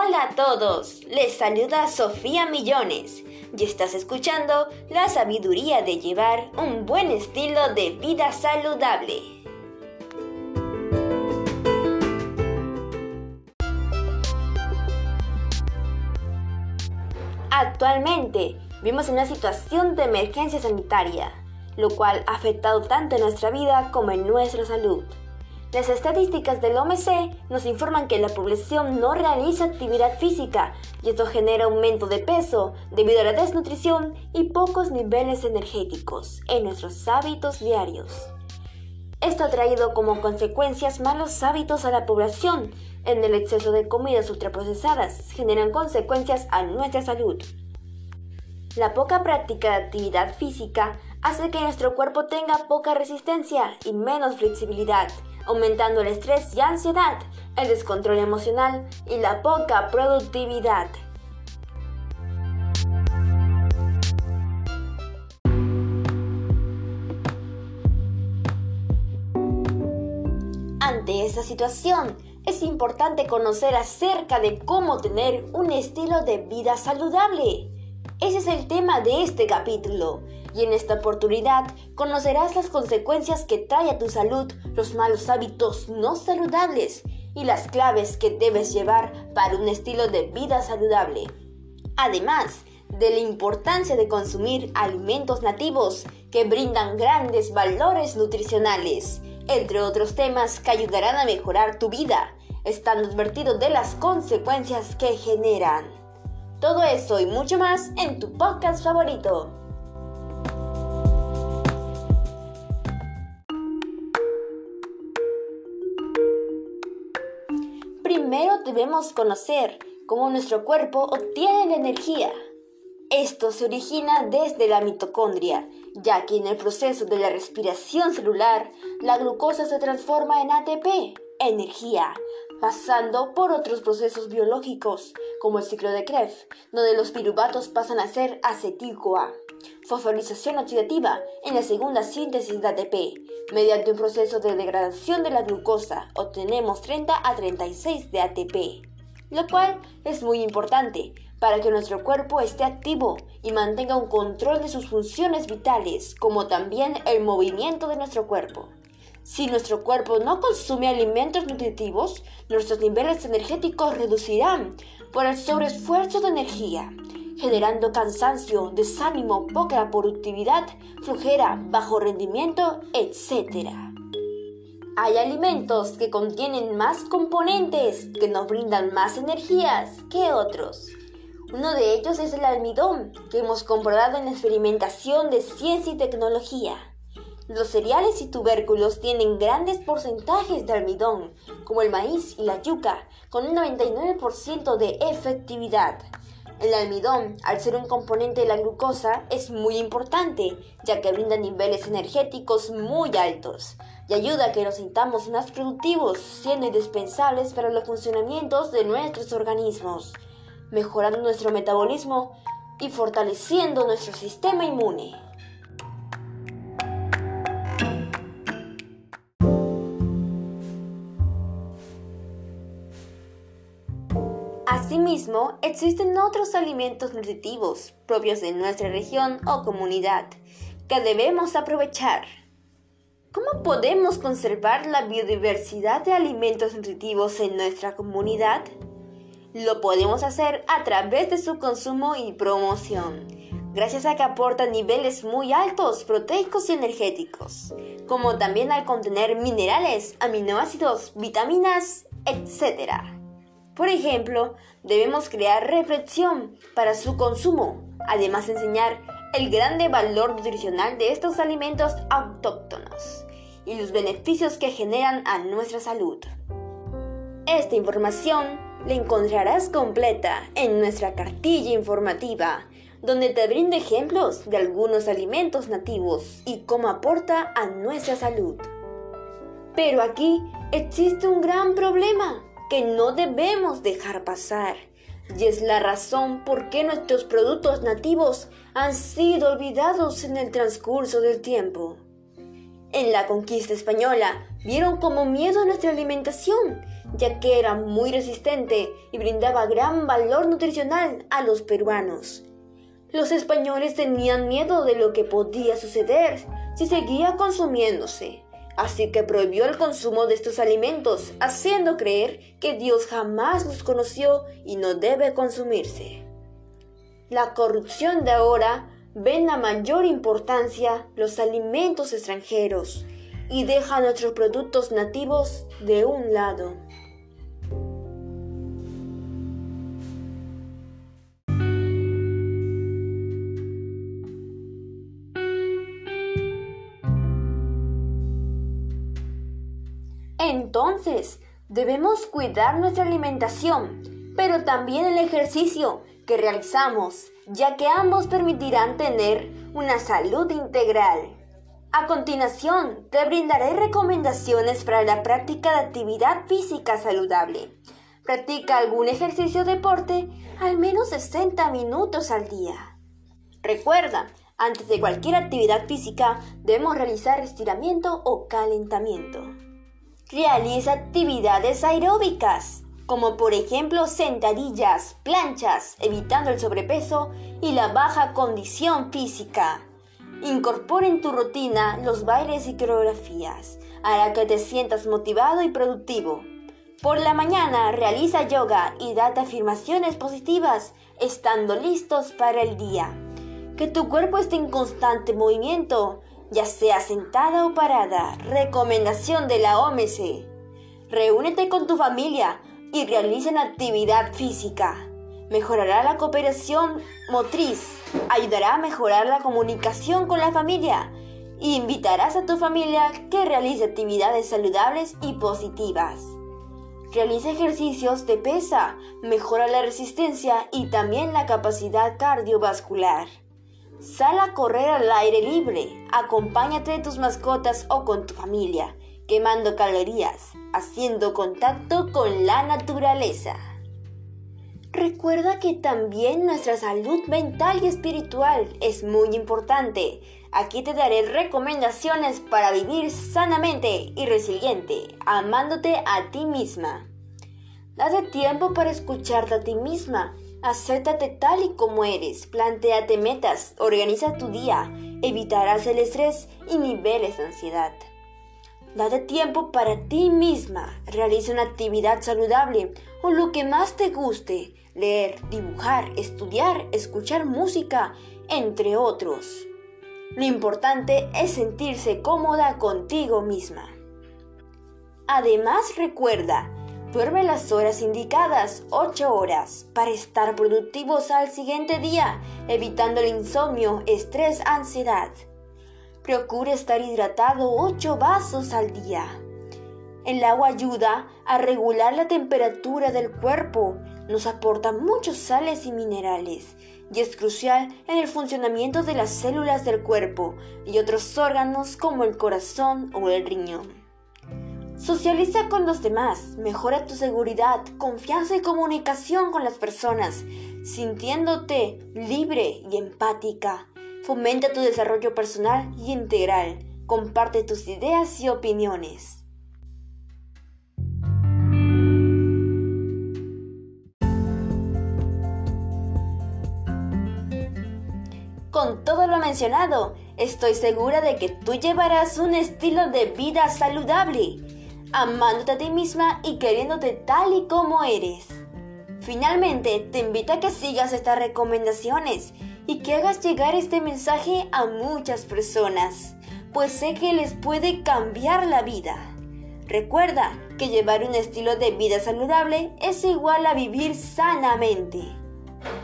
Hola a todos, les saluda Sofía Millones y estás escuchando la sabiduría de llevar un buen estilo de vida saludable. Actualmente vivimos en una situación de emergencia sanitaria, lo cual ha afectado tanto en nuestra vida como en nuestra salud. Las estadísticas del OMC nos informan que la población no realiza actividad física y esto genera aumento de peso debido a la desnutrición y pocos niveles energéticos en nuestros hábitos diarios. Esto ha traído como consecuencias malos hábitos a la población. En el exceso de comidas ultraprocesadas generan consecuencias a nuestra salud. La poca práctica de actividad física hace que nuestro cuerpo tenga poca resistencia y menos flexibilidad aumentando el estrés y ansiedad, el descontrol emocional y la poca productividad. Ante esta situación, es importante conocer acerca de cómo tener un estilo de vida saludable. Ese es el tema de este capítulo y en esta oportunidad conocerás las consecuencias que trae a tu salud los malos hábitos no saludables y las claves que debes llevar para un estilo de vida saludable. Además de la importancia de consumir alimentos nativos que brindan grandes valores nutricionales, entre otros temas que ayudarán a mejorar tu vida, estando advertido de las consecuencias que generan. Todo eso y mucho más en tu podcast favorito. Primero debemos conocer cómo nuestro cuerpo obtiene la energía. Esto se origina desde la mitocondria, ya que en el proceso de la respiración celular, la glucosa se transforma en ATP, energía, pasando por otros procesos biológicos, como el ciclo de Krebs, donde los piruvatos pasan a ser acetil-CoA. Fosforización oxidativa en la segunda síntesis de ATP. Mediante un proceso de degradación de la glucosa, obtenemos 30 a 36 de ATP, lo cual es muy importante para que nuestro cuerpo esté activo y mantenga un control de sus funciones vitales, como también el movimiento de nuestro cuerpo. Si nuestro cuerpo no consume alimentos nutritivos, nuestros niveles energéticos reducirán por el sobreesfuerzo de energía, generando cansancio, desánimo, poca productividad, flujera, bajo rendimiento, etc. Hay alimentos que contienen más componentes que nos brindan más energías que otros. Uno de ellos es el almidón, que hemos comprobado en la experimentación de ciencia y tecnología. Los cereales y tubérculos tienen grandes porcentajes de almidón, como el maíz y la yuca, con un 99% de efectividad. El almidón, al ser un componente de la glucosa, es muy importante, ya que brinda niveles energéticos muy altos y ayuda a que nos sintamos más productivos, siendo indispensables para los funcionamientos de nuestros organismos, mejorando nuestro metabolismo y fortaleciendo nuestro sistema inmune. Asimismo, existen otros alimentos nutritivos propios de nuestra región o comunidad que debemos aprovechar. ¿Cómo podemos conservar la biodiversidad de alimentos nutritivos en nuestra comunidad? Lo podemos hacer a través de su consumo y promoción, gracias a que aportan niveles muy altos proteicos y energéticos, como también al contener minerales, aminoácidos, vitaminas, etc. Por ejemplo, debemos crear reflexión para su consumo, además enseñar el grande valor nutricional de estos alimentos autóctonos y los beneficios que generan a nuestra salud. Esta información la encontrarás completa en nuestra cartilla informativa, donde te brindo ejemplos de algunos alimentos nativos y cómo aporta a nuestra salud. Pero aquí existe un gran problema que no debemos dejar pasar. Y es la razón por qué nuestros productos nativos han sido olvidados en el transcurso del tiempo. En la conquista española vieron como miedo nuestra alimentación, ya que era muy resistente y brindaba gran valor nutricional a los peruanos. Los españoles tenían miedo de lo que podía suceder si seguía consumiéndose, así que prohibió el consumo de estos alimentos, haciendo creer que Dios jamás los conoció y no debe consumirse. La corrupción de ahora ven la mayor importancia los alimentos extranjeros y deja nuestros productos nativos de un lado. Entonces, debemos cuidar nuestra alimentación, pero también el ejercicio que realizamos, ya que ambos permitirán tener una salud integral. A continuación, te brindaré recomendaciones para la práctica de actividad física saludable. Practica algún ejercicio o deporte al menos 60 minutos al día. Recuerda, antes de cualquier actividad física debemos realizar estiramiento o calentamiento. Realiza actividades aeróbicas, como por ejemplo sentadillas, planchas, evitando el sobrepeso y la baja condición física. Incorpora en tu rutina los bailes y coreografías, hará que te sientas motivado y productivo. Por la mañana realiza yoga y date afirmaciones positivas, estando listos para el día. Que tu cuerpo esté en constante movimiento, ya sea sentada o parada. Recomendación de la OMC. Reúnete con tu familia y realicen actividad física mejorará la cooperación motriz, ayudará a mejorar la comunicación con la familia e invitarás a tu familia que realice actividades saludables y positivas. Realiza ejercicios de pesa, mejora la resistencia y también la capacidad cardiovascular. Sal a correr al aire libre, acompáñate de tus mascotas o con tu familia, quemando calorías, haciendo contacto con la naturaleza. Recuerda que también nuestra salud mental y espiritual es muy importante. Aquí te daré recomendaciones para vivir sanamente y resiliente, amándote a ti misma. Date tiempo para escucharte a ti misma. Acéptate tal y como eres, planteate metas, organiza tu día, evitarás el estrés y niveles de ansiedad. Date tiempo para ti misma, realiza una actividad saludable o lo que más te guste leer, dibujar, estudiar, escuchar música, entre otros. Lo importante es sentirse cómoda contigo misma. Además recuerda, duerme las horas indicadas, 8 horas, para estar productivos al siguiente día, evitando el insomnio, estrés, ansiedad. Procura estar hidratado 8 vasos al día. El agua ayuda a regular la temperatura del cuerpo, nos aporta muchos sales y minerales y es crucial en el funcionamiento de las células del cuerpo y otros órganos como el corazón o el riñón. Socializa con los demás, mejora tu seguridad, confianza y comunicación con las personas, sintiéndote libre y empática. Fomenta tu desarrollo personal y integral. Comparte tus ideas y opiniones. Con todo lo mencionado, estoy segura de que tú llevarás un estilo de vida saludable, amándote a ti misma y queriéndote tal y como eres. Finalmente, te invito a que sigas estas recomendaciones y que hagas llegar este mensaje a muchas personas, pues sé que les puede cambiar la vida. Recuerda que llevar un estilo de vida saludable es igual a vivir sanamente.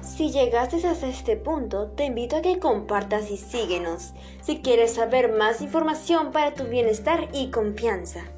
Si llegaste hasta este punto, te invito a que compartas y síguenos si quieres saber más información para tu bienestar y confianza.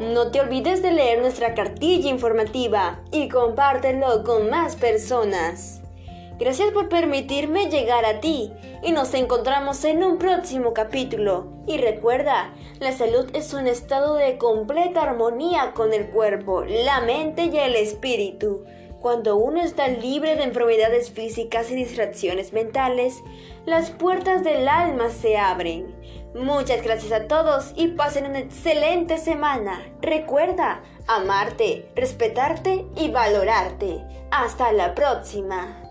No te olvides de leer nuestra cartilla informativa y compártelo con más personas. Gracias por permitirme llegar a ti y nos encontramos en un próximo capítulo. Y recuerda, la salud es un estado de completa armonía con el cuerpo, la mente y el espíritu. Cuando uno está libre de enfermedades físicas y distracciones mentales, las puertas del alma se abren. Muchas gracias a todos y pasen una excelente semana. Recuerda amarte, respetarte y valorarte. Hasta la próxima.